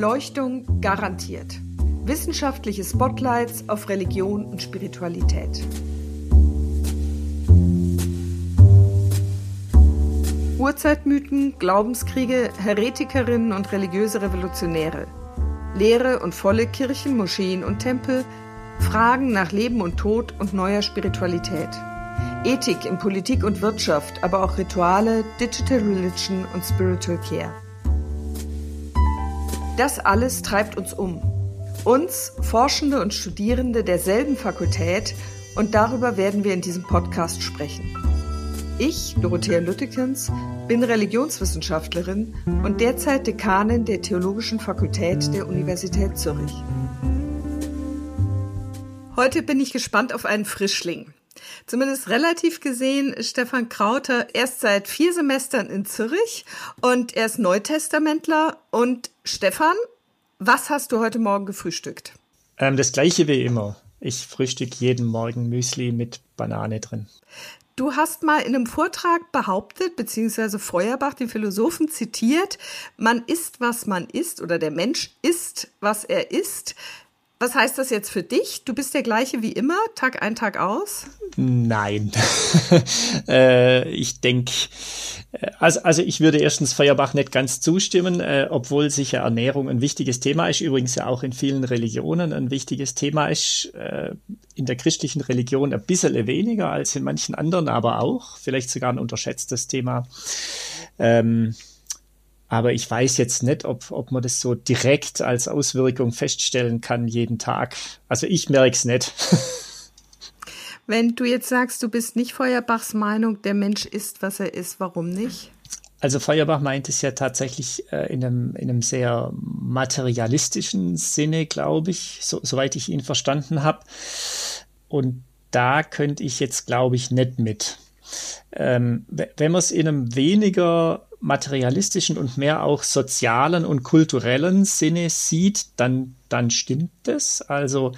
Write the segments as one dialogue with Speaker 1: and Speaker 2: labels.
Speaker 1: Erleuchtung garantiert. Wissenschaftliche Spotlights auf Religion und Spiritualität. Urzeitmythen, Glaubenskriege, Heretikerinnen und religiöse Revolutionäre. Leere und volle Kirchen, Moscheen und Tempel, Fragen nach Leben und Tod und neuer Spiritualität. Ethik in Politik und Wirtschaft, aber auch Rituale, Digital Religion und Spiritual Care. Das alles treibt uns um. Uns, Forschende und Studierende derselben Fakultät, und darüber werden wir in diesem Podcast sprechen. Ich, Dorothea Lüttekens, bin Religionswissenschaftlerin und derzeit Dekanin der Theologischen Fakultät der Universität Zürich. Heute bin ich gespannt auf einen Frischling. Zumindest relativ gesehen ist Stefan Krauter erst seit vier Semestern in Zürich und er ist Neutestamentler. Und Stefan, was hast du heute Morgen gefrühstückt?
Speaker 2: Ähm, das gleiche wie immer. Ich frühstücke jeden Morgen Müsli mit Banane drin.
Speaker 1: Du hast mal in einem Vortrag behauptet, beziehungsweise Feuerbach, den Philosophen, zitiert, man ist, was man ist, oder der Mensch ist, was er ist. Was heißt das jetzt für dich? Du bist der gleiche wie immer, Tag ein, Tag aus?
Speaker 2: Nein. äh, ich denke, äh, also, also ich würde erstens Feuerbach nicht ganz zustimmen, äh, obwohl sicher Ernährung ein wichtiges Thema ist, übrigens ja auch in vielen Religionen ein wichtiges Thema ist. Äh, in der christlichen Religion ein bisschen weniger als in manchen anderen, aber auch, vielleicht sogar ein unterschätztes Thema. Ähm, aber ich weiß jetzt nicht, ob, ob man das so direkt als Auswirkung feststellen kann jeden Tag. Also ich merke es nicht.
Speaker 1: Wenn du jetzt sagst, du bist nicht Feuerbachs Meinung, der Mensch ist, was er ist, warum nicht?
Speaker 2: Also Feuerbach meint es ja tatsächlich äh, in, einem, in einem sehr materialistischen Sinne, glaube ich, so, soweit ich ihn verstanden habe. Und da könnte ich jetzt, glaube ich, nicht mit. Ähm, wenn man es in einem weniger materialistischen und mehr auch sozialen und kulturellen Sinne sieht, dann, dann stimmt es. Also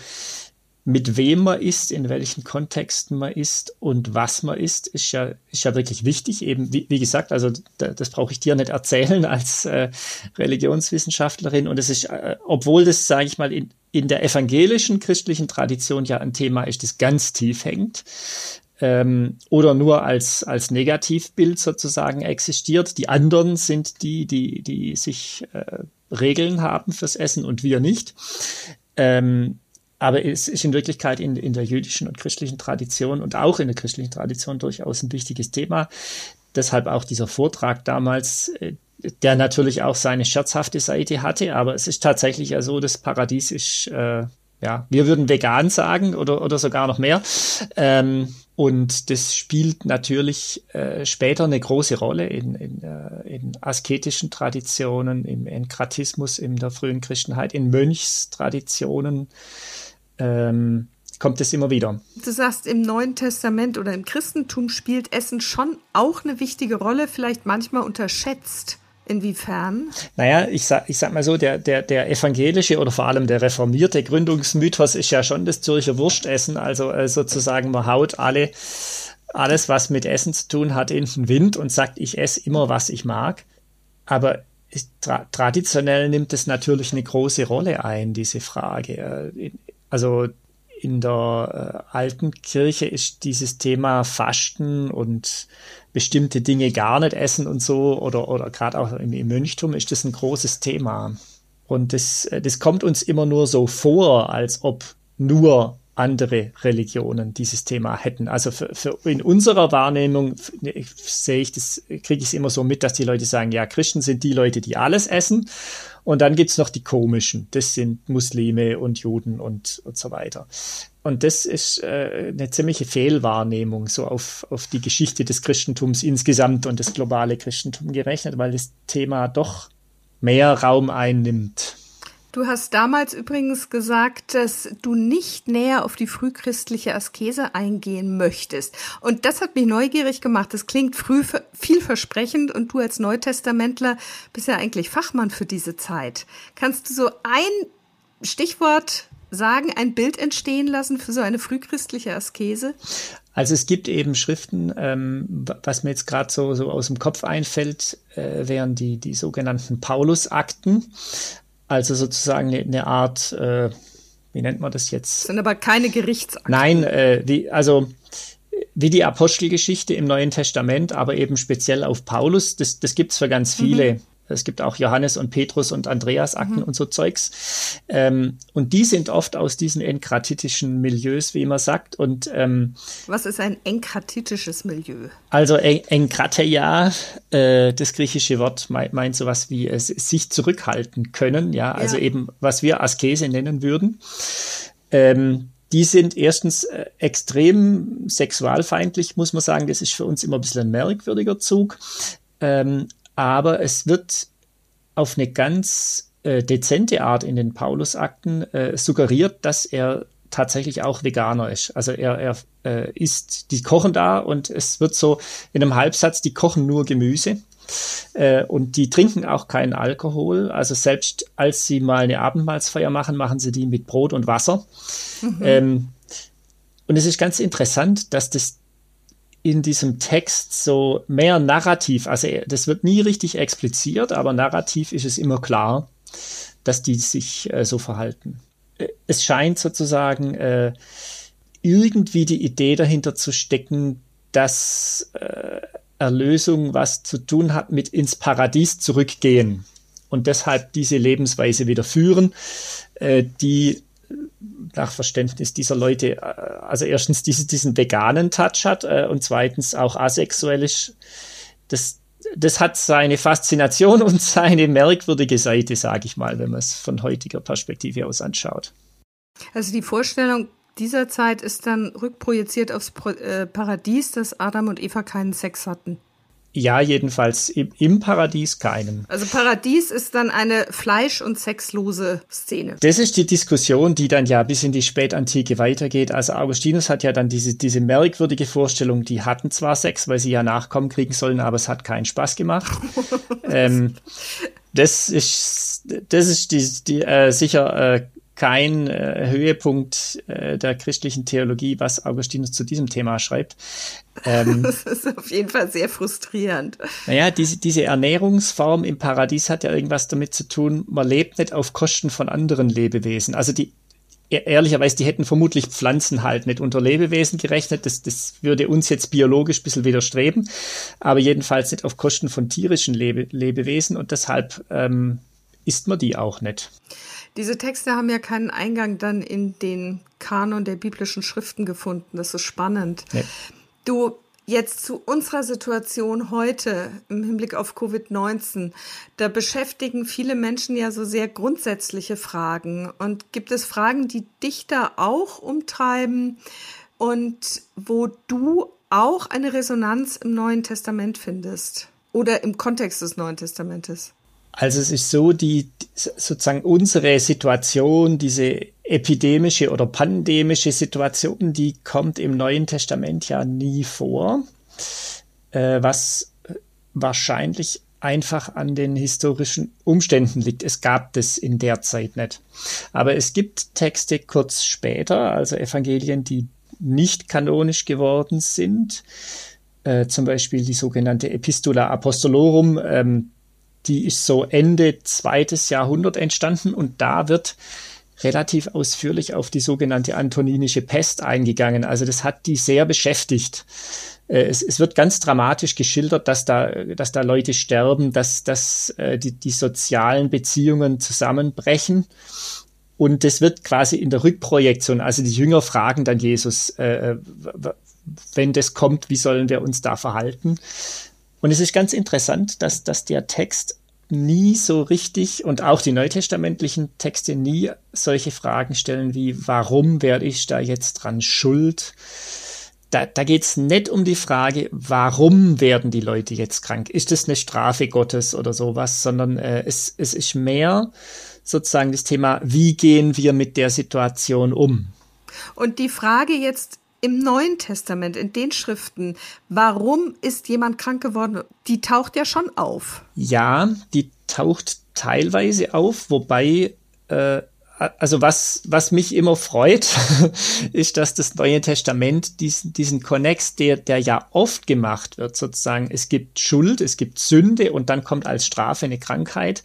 Speaker 2: mit wem man ist, in welchen Kontexten man ist und was man ist, ist ja, ist ja wirklich wichtig. Eben, wie, wie gesagt, also da, das brauche ich dir nicht erzählen als äh, Religionswissenschaftlerin. Und es ist, äh, obwohl das, sage ich mal, in, in der evangelischen christlichen Tradition ja ein Thema ist, das ganz tief hängt, ähm, oder nur als, als Negativbild sozusagen existiert. Die anderen sind die, die, die sich äh, Regeln haben fürs Essen und wir nicht. Ähm, aber es ist in Wirklichkeit in, in der jüdischen und christlichen Tradition und auch in der christlichen Tradition durchaus ein wichtiges Thema. Deshalb auch dieser Vortrag damals, äh, der natürlich auch seine scherzhafte Seite hatte, aber es ist tatsächlich ja so, das Paradies ist, äh, ja, wir würden vegan sagen oder, oder sogar noch mehr. Ähm, und das spielt natürlich äh, später eine große Rolle in, in, äh, in asketischen Traditionen, im Enkratismus in der frühen Christenheit, in Mönchstraditionen ähm, kommt es immer wieder.
Speaker 1: Du sagst, im Neuen Testament oder im Christentum spielt Essen schon auch eine wichtige Rolle, vielleicht manchmal unterschätzt. Inwiefern?
Speaker 2: Naja, ich sag, ich sag mal so, der, der, der evangelische oder vor allem der reformierte Gründungsmythos ist ja schon das Zürcher Wurstessen. Also äh, sozusagen, man haut alle, alles, was mit Essen zu tun hat, in den Wind und sagt, ich esse immer, was ich mag. Aber tra traditionell nimmt es natürlich eine große Rolle ein, diese Frage. Äh, also in der äh, alten Kirche ist dieses Thema Fasten und bestimmte Dinge gar nicht essen und so oder, oder gerade auch im, im Mönchtum ist das ein großes Thema. Und das, äh, das kommt uns immer nur so vor, als ob nur andere Religionen dieses Thema hätten. Also für, für in unserer Wahrnehmung sehe ich das, kriege ich es immer so mit, dass die Leute sagen, ja, Christen sind die Leute, die alles essen. Und dann gibt's noch die komischen, das sind Muslime und Juden und, und so weiter. Und das ist äh, eine ziemliche Fehlwahrnehmung, so auf, auf die Geschichte des Christentums insgesamt und das globale Christentum gerechnet, weil das Thema doch mehr Raum einnimmt.
Speaker 1: Du hast damals übrigens gesagt, dass du nicht näher auf die frühchristliche Askese eingehen möchtest. Und das hat mich neugierig gemacht. Das klingt früh vielversprechend und du als Neutestamentler bist ja eigentlich Fachmann für diese Zeit. Kannst du so ein Stichwort sagen, ein Bild entstehen lassen für so eine frühchristliche Askese?
Speaker 2: Also es gibt eben Schriften, ähm, was mir jetzt gerade so, so aus dem Kopf einfällt, äh, wären die, die sogenannten Paulusakten. Also sozusagen eine, Art, äh, wie nennt man das jetzt?
Speaker 1: Das sind aber keine Gerichtsakten.
Speaker 2: Nein, äh, die, also wie die Apostelgeschichte im Neuen Testament, aber eben speziell auf Paulus. Das, das gibt es für ganz viele. Mhm. Es gibt auch Johannes und Petrus und Andreas Akten mhm. und so Zeugs. Ähm, und die sind oft aus diesen enkratitischen Milieus, wie man sagt. Und ähm,
Speaker 1: was ist ein enkratitisches Milieu?
Speaker 2: Also en enkrateia, äh, das griechische Wort meint, meint sowas wie es sich zurückhalten können. Ja, also ja. eben was wir Askese nennen würden. Ähm, die sind erstens äh, extrem sexualfeindlich, muss man sagen. Das ist für uns immer ein bisschen ein merkwürdiger Zug. Ähm, aber es wird auf eine ganz äh, dezente Art in den Paulusakten äh, suggeriert, dass er tatsächlich auch Veganer ist. Also er, er äh, isst, die kochen da und es wird so in einem Halbsatz, die kochen nur Gemüse. Äh, und die trinken auch keinen Alkohol. Also selbst als sie mal eine Abendmahlsfeier machen, machen sie die mit Brot und Wasser. Mhm. Ähm, und es ist ganz interessant, dass das in diesem Text so mehr narrativ, also das wird nie richtig expliziert, aber narrativ ist es immer klar, dass die sich äh, so verhalten. Äh, es scheint sozusagen äh, irgendwie die Idee dahinter zu stecken, dass äh, Erlösung was zu tun hat mit ins Paradies zurückgehen und deshalb diese Lebensweise wieder führen, äh, die nach Verständnis dieser Leute, äh, also erstens diese, diesen veganen Touch hat äh, und zweitens auch asexuell ist. Das, das hat seine Faszination und seine merkwürdige Seite, sage ich mal, wenn man es von heutiger Perspektive aus anschaut.
Speaker 1: Also die Vorstellung dieser Zeit ist dann rückprojiziert aufs äh, Paradies, dass Adam und Eva keinen Sex hatten.
Speaker 2: Ja, jedenfalls im, im, Paradies keinen.
Speaker 1: Also Paradies ist dann eine fleisch- und sexlose Szene.
Speaker 2: Das ist die Diskussion, die dann ja bis in die Spätantike weitergeht. Also Augustinus hat ja dann diese, diese merkwürdige Vorstellung, die hatten zwar Sex, weil sie ja Nachkommen kriegen sollen, aber es hat keinen Spaß gemacht. ähm, das ist, das ist die, die äh, sicher äh, kein äh, Höhepunkt äh, der christlichen Theologie, was Augustinus zu diesem Thema schreibt.
Speaker 1: Ähm, das ist auf jeden Fall sehr frustrierend.
Speaker 2: Naja, diese, diese Ernährungsform im Paradies hat ja irgendwas damit zu tun, man lebt nicht auf Kosten von anderen Lebewesen. Also die, e, ehrlicherweise, die hätten vermutlich Pflanzen halt nicht unter Lebewesen gerechnet. Das, das würde uns jetzt biologisch ein bisschen widerstreben, aber jedenfalls nicht auf Kosten von tierischen Lebe, Lebewesen und deshalb ähm, isst man die auch nicht.
Speaker 1: Diese Texte haben ja keinen Eingang dann in den Kanon der biblischen Schriften gefunden. Das ist spannend. Nee. Du, jetzt zu unserer Situation heute im Hinblick auf Covid-19. Da beschäftigen viele Menschen ja so sehr grundsätzliche Fragen. Und gibt es Fragen, die dich da auch umtreiben und wo du auch eine Resonanz im Neuen Testament findest? Oder im Kontext des Neuen Testamentes?
Speaker 2: Also es ist so, die sozusagen unsere Situation, diese epidemische oder pandemische Situation, die kommt im Neuen Testament ja nie vor, äh, was wahrscheinlich einfach an den historischen Umständen liegt. Es gab das in der Zeit nicht. Aber es gibt Texte kurz später, also Evangelien, die nicht kanonisch geworden sind. Äh, zum Beispiel die sogenannte Epistula Apostolorum, ähm, die ist so Ende zweites Jahrhundert entstanden und da wird relativ ausführlich auf die sogenannte antoninische Pest eingegangen. Also das hat die sehr beschäftigt. Äh, es, es wird ganz dramatisch geschildert, dass da, dass da Leute sterben, dass, dass äh, die, die sozialen Beziehungen zusammenbrechen. Und das wird quasi in der Rückprojektion, also die Jünger fragen dann Jesus, äh, wenn das kommt, wie sollen wir uns da verhalten? Und es ist ganz interessant, dass, dass der Text nie so richtig und auch die neutestamentlichen Texte nie solche Fragen stellen wie, warum werde ich da jetzt dran schuld? Da, da geht es nicht um die Frage, warum werden die Leute jetzt krank? Ist das eine Strafe Gottes oder sowas, sondern äh, es, es ist mehr sozusagen das Thema, wie gehen wir mit der Situation um?
Speaker 1: Und die Frage jetzt im Neuen Testament, in den Schriften, warum ist jemand krank geworden, die taucht ja schon auf.
Speaker 2: Ja, die taucht teilweise auf, wobei, äh, also was, was mich immer freut, ist, dass das Neue Testament diesen, diesen Konnex, der, der ja oft gemacht wird, sozusagen, es gibt Schuld, es gibt Sünde und dann kommt als Strafe eine Krankheit.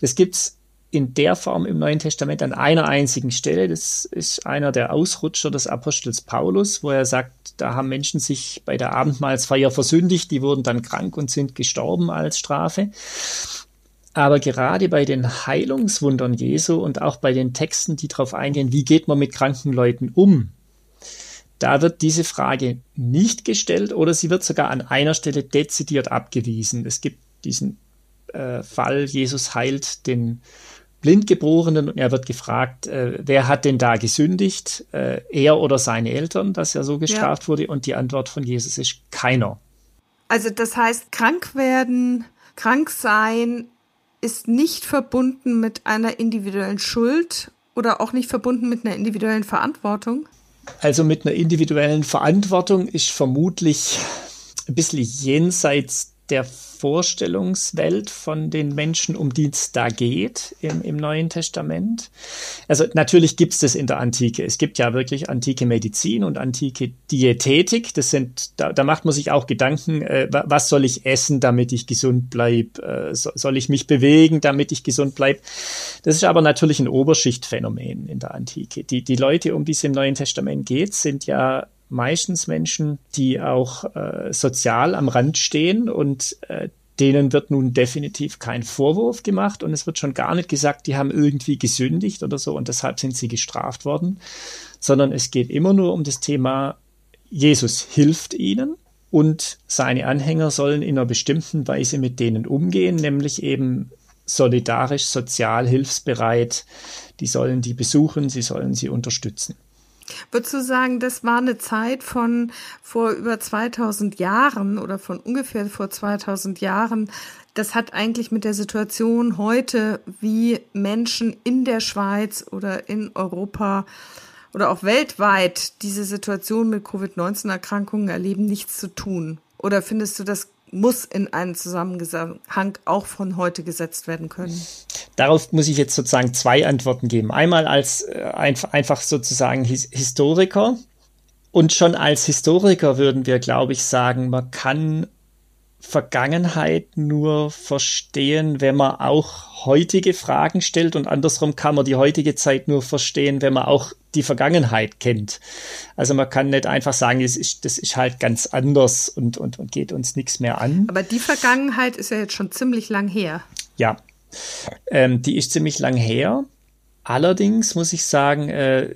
Speaker 2: Das gibt's in der Form im Neuen Testament an einer einzigen Stelle. Das ist einer der Ausrutscher des Apostels Paulus, wo er sagt, da haben Menschen sich bei der Abendmahlsfeier versündigt, die wurden dann krank und sind gestorben als Strafe. Aber gerade bei den Heilungswundern Jesu und auch bei den Texten, die darauf eingehen, wie geht man mit kranken Leuten um, da wird diese Frage nicht gestellt oder sie wird sogar an einer Stelle dezidiert abgewiesen. Es gibt diesen äh, Fall, Jesus heilt den Blindgeborenen und er wird gefragt, äh, wer hat denn da gesündigt, äh, er oder seine Eltern, dass er so gestraft ja. wurde und die Antwort von Jesus ist keiner.
Speaker 1: Also das heißt, krank werden, krank sein ist nicht verbunden mit einer individuellen Schuld oder auch nicht verbunden mit einer individuellen Verantwortung?
Speaker 2: Also mit einer individuellen Verantwortung ist vermutlich ein bisschen jenseits der Vorstellungswelt von den Menschen, um die es da geht im, im Neuen Testament. Also natürlich gibt es das in der Antike. Es gibt ja wirklich antike Medizin und antike Diätetik. Das sind, da, da macht man sich auch Gedanken, äh, was soll ich essen, damit ich gesund bleibe? Äh, so, soll ich mich bewegen, damit ich gesund bleibe? Das ist aber natürlich ein Oberschichtphänomen in der Antike. Die, die Leute, um die es im Neuen Testament geht, sind ja meistens Menschen, die auch äh, sozial am Rand stehen und äh, denen wird nun definitiv kein Vorwurf gemacht und es wird schon gar nicht gesagt, die haben irgendwie gesündigt oder so und deshalb sind sie gestraft worden, sondern es geht immer nur um das Thema, Jesus hilft ihnen und seine Anhänger sollen in einer bestimmten Weise mit denen umgehen, nämlich eben solidarisch, sozial, hilfsbereit. Die sollen die besuchen, sie sollen sie unterstützen.
Speaker 1: Würdest du sagen, das war eine Zeit von vor über 2000 Jahren oder von ungefähr vor 2000 Jahren? Das hat eigentlich mit der Situation heute, wie Menschen in der Schweiz oder in Europa oder auch weltweit diese Situation mit Covid-19-Erkrankungen erleben, nichts zu tun. Oder findest du, das muss in einen Zusammenhang auch von heute gesetzt werden können?
Speaker 2: Darauf muss ich jetzt sozusagen zwei Antworten geben. Einmal als äh, einfach sozusagen His Historiker. Und schon als Historiker würden wir, glaube ich, sagen, man kann Vergangenheit nur verstehen, wenn man auch heutige Fragen stellt und andersrum kann man die heutige Zeit nur verstehen, wenn man auch die Vergangenheit kennt. Also man kann nicht einfach sagen, das ist, das ist halt ganz anders und, und, und geht uns nichts mehr an.
Speaker 1: Aber die Vergangenheit ist ja jetzt schon ziemlich lang her.
Speaker 2: Ja, ähm, die ist ziemlich lang her. Allerdings muss ich sagen, äh,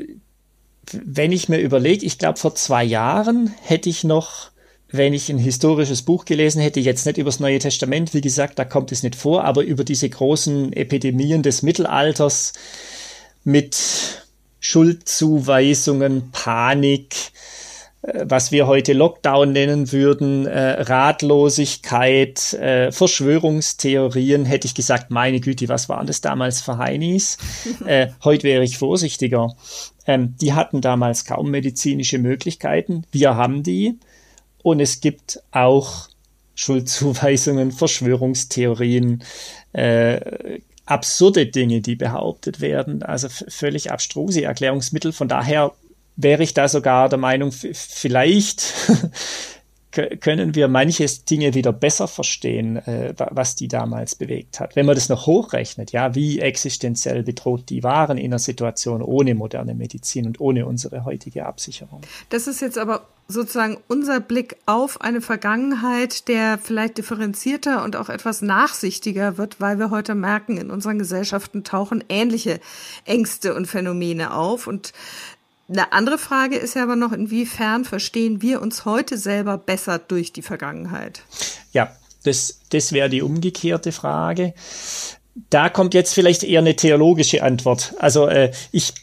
Speaker 2: wenn ich mir überlege, ich glaube, vor zwei Jahren hätte ich noch wenn ich ein historisches Buch gelesen hätte, jetzt nicht übers Neue Testament, wie gesagt, da kommt es nicht vor, aber über diese großen Epidemien des Mittelalters mit Schuldzuweisungen, Panik, was wir heute Lockdown nennen würden, äh, Ratlosigkeit, äh, Verschwörungstheorien, hätte ich gesagt, meine Güte, was waren das damals für Heinis? äh, heute wäre ich vorsichtiger. Ähm, die hatten damals kaum medizinische Möglichkeiten. Wir haben die. Und es gibt auch Schuldzuweisungen, Verschwörungstheorien, äh, absurde Dinge, die behauptet werden, also völlig abstruse Erklärungsmittel. Von daher wäre ich da sogar der Meinung, vielleicht können wir manche Dinge wieder besser verstehen, äh, was die damals bewegt hat. Wenn man das noch hochrechnet, ja, wie existenziell bedroht die waren in einer Situation ohne moderne Medizin und ohne unsere heutige Absicherung.
Speaker 1: Das ist jetzt aber sozusagen unser Blick auf eine Vergangenheit, der vielleicht differenzierter und auch etwas nachsichtiger wird, weil wir heute merken, in unseren Gesellschaften tauchen ähnliche Ängste und Phänomene auf und eine andere Frage ist ja aber noch, inwiefern verstehen wir uns heute selber besser durch die Vergangenheit?
Speaker 2: Ja, das, das wäre die umgekehrte Frage. Da kommt jetzt vielleicht eher eine theologische Antwort. Also äh, ich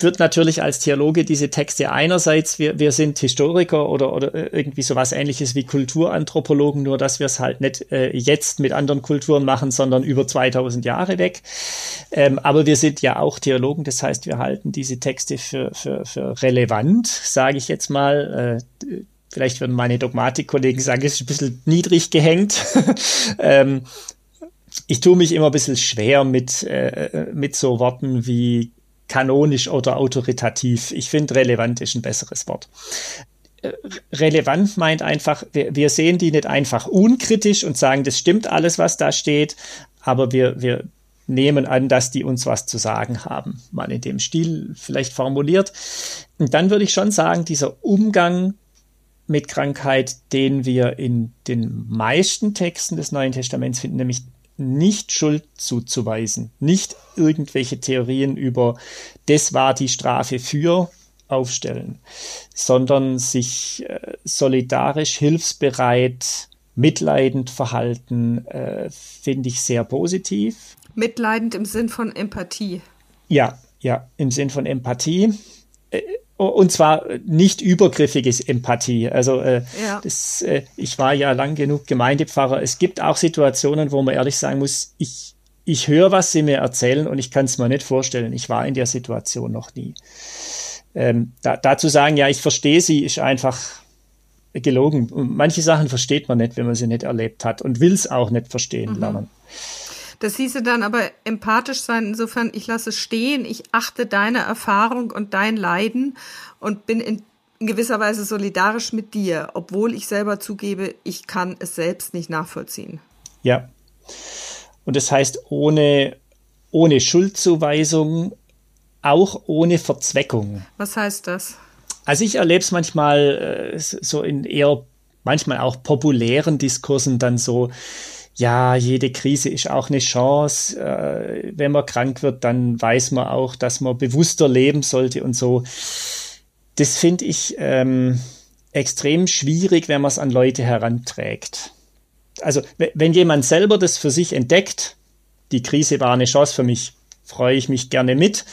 Speaker 2: wird natürlich als Theologe diese Texte einerseits, wir, wir sind Historiker oder, oder äh, irgendwie sowas ähnliches wie Kulturanthropologen, nur dass wir es halt nicht äh, jetzt mit anderen Kulturen machen, sondern über 2000 Jahre weg. Ähm, aber wir sind ja auch Theologen, das heißt, wir halten diese Texte für, für, für relevant, sage ich jetzt mal. Äh, vielleicht würden meine Dogmatikkollegen sagen, es ist ein bisschen niedrig gehängt. ähm, ich tue mich immer ein bisschen schwer mit, äh, mit so Worten wie kanonisch oder autoritativ. Ich finde, relevant ist ein besseres Wort. Äh, relevant meint einfach, wir, wir sehen die nicht einfach unkritisch und sagen, das stimmt alles, was da steht, aber wir, wir nehmen an, dass die uns was zu sagen haben. Mal in dem Stil vielleicht formuliert. Und dann würde ich schon sagen, dieser Umgang mit Krankheit, den wir in den meisten Texten des Neuen Testaments finden, nämlich nicht Schuld zuzuweisen, nicht irgendwelche Theorien über das war die Strafe für aufstellen, sondern sich äh, solidarisch, hilfsbereit, mitleidend verhalten, äh, finde ich sehr positiv.
Speaker 1: Mitleidend im Sinn von Empathie.
Speaker 2: Ja, ja, im Sinn von Empathie. Äh, und zwar nicht übergriffiges Empathie. Also äh, ja. das, äh, ich war ja lang genug Gemeindepfarrer. Es gibt auch Situationen, wo man ehrlich sagen muss, ich, ich höre, was sie mir erzählen und ich kann es mir nicht vorstellen. Ich war in der Situation noch nie. Ähm, da, dazu sagen, ja, ich verstehe sie, ist einfach gelogen. Manche Sachen versteht man nicht, wenn man sie nicht erlebt hat und will es auch nicht verstehen mhm. lernen.
Speaker 1: Das hieße dann aber empathisch sein, insofern, ich lasse stehen, ich achte deine Erfahrung und dein Leiden und bin in, gewisser Weise solidarisch mit dir, obwohl ich selber zugebe, ich kann es selbst nicht nachvollziehen.
Speaker 2: Ja. Und das heißt, ohne, ohne Schuldzuweisung, auch ohne Verzweckung.
Speaker 1: Was heißt das?
Speaker 2: Also ich erlebe es manchmal äh, so in eher, manchmal auch populären Diskursen dann so, ja, jede Krise ist auch eine Chance. Äh, wenn man krank wird, dann weiß man auch, dass man bewusster leben sollte und so. Das finde ich ähm, extrem schwierig, wenn man es an Leute heranträgt. Also wenn jemand selber das für sich entdeckt, die Krise war eine Chance für mich, freue ich mich gerne mit.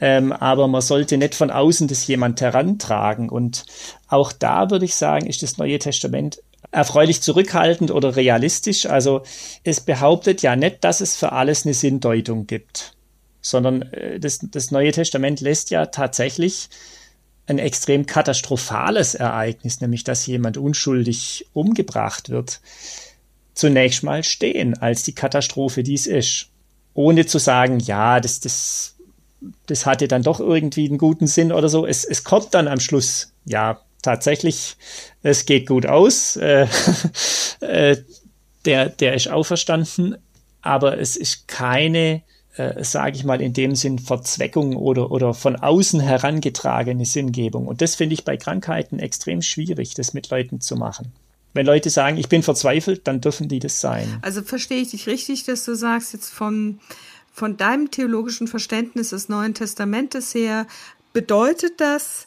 Speaker 2: Ähm, aber man sollte nicht von außen das jemand herantragen. Und auch da würde ich sagen, ist das Neue Testament erfreulich zurückhaltend oder realistisch. Also es behauptet ja nicht, dass es für alles eine Sinndeutung gibt, sondern äh, das, das Neue Testament lässt ja tatsächlich ein extrem katastrophales Ereignis, nämlich dass jemand unschuldig umgebracht wird, zunächst mal stehen als die Katastrophe, die es ist. Ohne zu sagen, ja, das, das, das hatte dann doch irgendwie einen guten Sinn oder so. Es, es kommt dann am Schluss, ja, tatsächlich, es geht gut aus. Äh, äh, der, der ist auferstanden, aber es ist keine, äh, sage ich mal, in dem Sinn Verzweckung oder, oder von außen herangetragene Sinngebung. Und das finde ich bei Krankheiten extrem schwierig, das mit Leuten zu machen. Wenn Leute sagen, ich bin verzweifelt, dann dürfen die das sein.
Speaker 1: Also verstehe ich dich richtig, dass du sagst, jetzt von, von deinem theologischen Verständnis des Neuen Testamentes her, bedeutet das,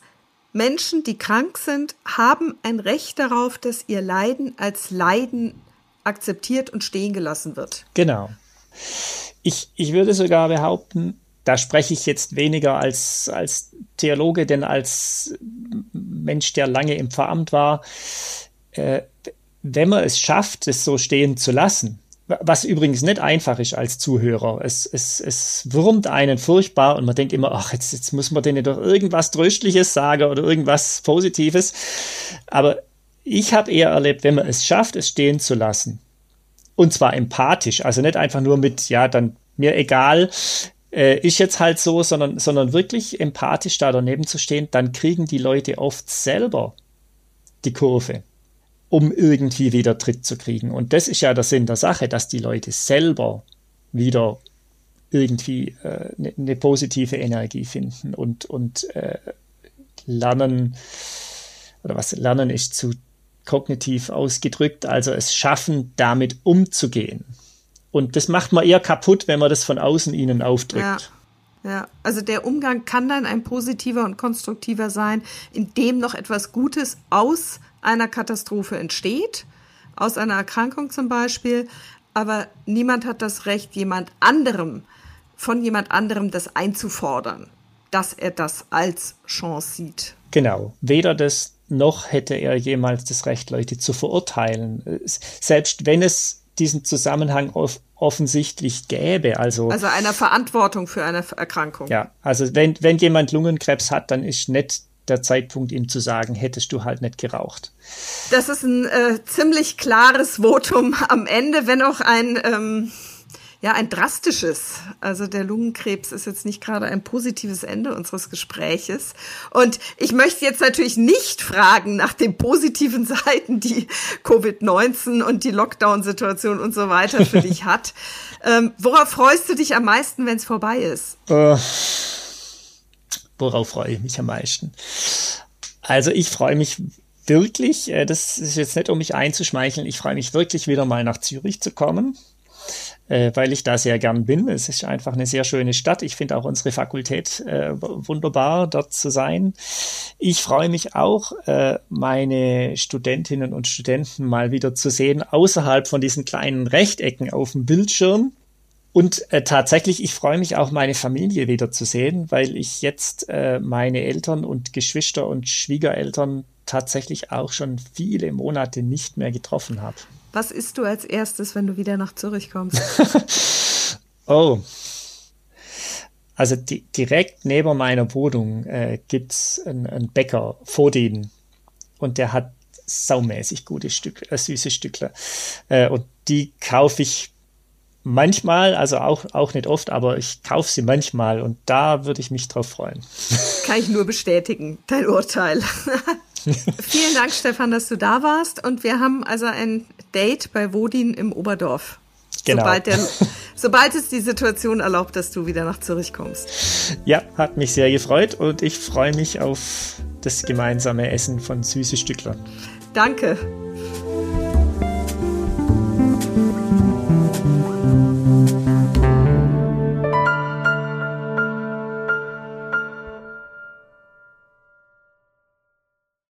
Speaker 1: Menschen, die krank sind, haben ein Recht darauf, dass ihr Leiden als Leiden akzeptiert und stehen gelassen wird.
Speaker 2: Genau. Ich, ich würde sogar behaupten, da spreche ich jetzt weniger als, als Theologe, denn als Mensch, der lange im Pfarramt war, äh, wenn man es schafft, es so stehen zu lassen, was übrigens nicht einfach ist als Zuhörer. Es, es, es wurmt einen furchtbar und man denkt immer, ach, jetzt, jetzt muss man denen doch irgendwas Tröstliches sagen oder irgendwas Positives. Aber ich habe eher erlebt, wenn man es schafft, es stehen zu lassen. Und zwar empathisch, also nicht einfach nur mit, ja, dann mir egal, äh, ist jetzt halt so, sondern, sondern wirklich empathisch da daneben zu stehen, dann kriegen die Leute oft selber die Kurve um irgendwie wieder Tritt zu kriegen. Und das ist ja der Sinn der Sache, dass die Leute selber wieder irgendwie eine äh, ne, ne positive Energie finden und, und äh, lernen, oder was lernen ist zu kognitiv ausgedrückt, also es schaffen, damit umzugehen. Und das macht man eher kaputt, wenn man das von außen ihnen aufdrückt.
Speaker 1: Ja. Ja, also der Umgang kann dann ein positiver und konstruktiver sein, indem noch etwas Gutes aus einer Katastrophe entsteht, aus einer Erkrankung zum Beispiel, aber niemand hat das Recht, jemand anderem, von jemand anderem das einzufordern, dass er das als Chance sieht.
Speaker 2: Genau, weder das noch hätte er jemals das Recht, Leute zu verurteilen. Selbst wenn es diesen Zusammenhang off offensichtlich gäbe. Also,
Speaker 1: also einer Verantwortung für eine Erkrankung.
Speaker 2: Ja, also wenn, wenn jemand Lungenkrebs hat, dann ist nicht der Zeitpunkt, ihm zu sagen, hättest du halt nicht geraucht.
Speaker 1: Das ist ein äh, ziemlich klares Votum am Ende, wenn auch ein, ähm, ja, ein drastisches. Also der Lungenkrebs ist jetzt nicht gerade ein positives Ende unseres Gespräches. Und ich möchte jetzt natürlich nicht fragen nach den positiven Seiten, die Covid-19 und die Lockdown-Situation und so weiter für dich hat. Ähm, worauf freust du dich am meisten, wenn es vorbei ist?
Speaker 2: Uh, worauf freue ich mich am meisten? Also ich freue mich wirklich, äh, das ist jetzt nicht um mich einzuschmeicheln, ich freue mich wirklich wieder mal nach Zürich zu kommen äh, weil ich da sehr gern bin. Es ist einfach eine sehr schöne Stadt. Ich finde auch unsere Fakultät äh, wunderbar, dort zu sein. Ich freue mich auch, meine Studentinnen und Studenten mal wieder zu sehen, außerhalb von diesen kleinen Rechtecken auf dem Bildschirm. Und äh, tatsächlich, ich freue mich auch, meine Familie wieder zu sehen, weil ich jetzt äh, meine Eltern und Geschwister und Schwiegereltern tatsächlich auch schon viele Monate nicht mehr getroffen habe.
Speaker 1: Was isst du als erstes, wenn du wieder nach Zürich kommst?
Speaker 2: oh. Also di direkt neben meiner Wohnung äh, gibt es einen, einen Bäcker, Vodin. Und der hat saumäßig gute Stück, äh, süße Stückler. Äh, und die kaufe ich manchmal, also auch, auch nicht oft, aber ich kaufe sie manchmal und da würde ich mich drauf freuen.
Speaker 1: Kann ich nur bestätigen, dein Urteil. Vielen Dank, Stefan, dass du da warst. Und wir haben also ein Date bei Wodin im Oberdorf. Genau. Sobald, der, sobald es die Situation erlaubt, dass du wieder nach Zürich kommst.
Speaker 2: Ja, hat mich sehr gefreut und ich freue mich auf das gemeinsame Essen von Süße Stückler.
Speaker 1: Danke.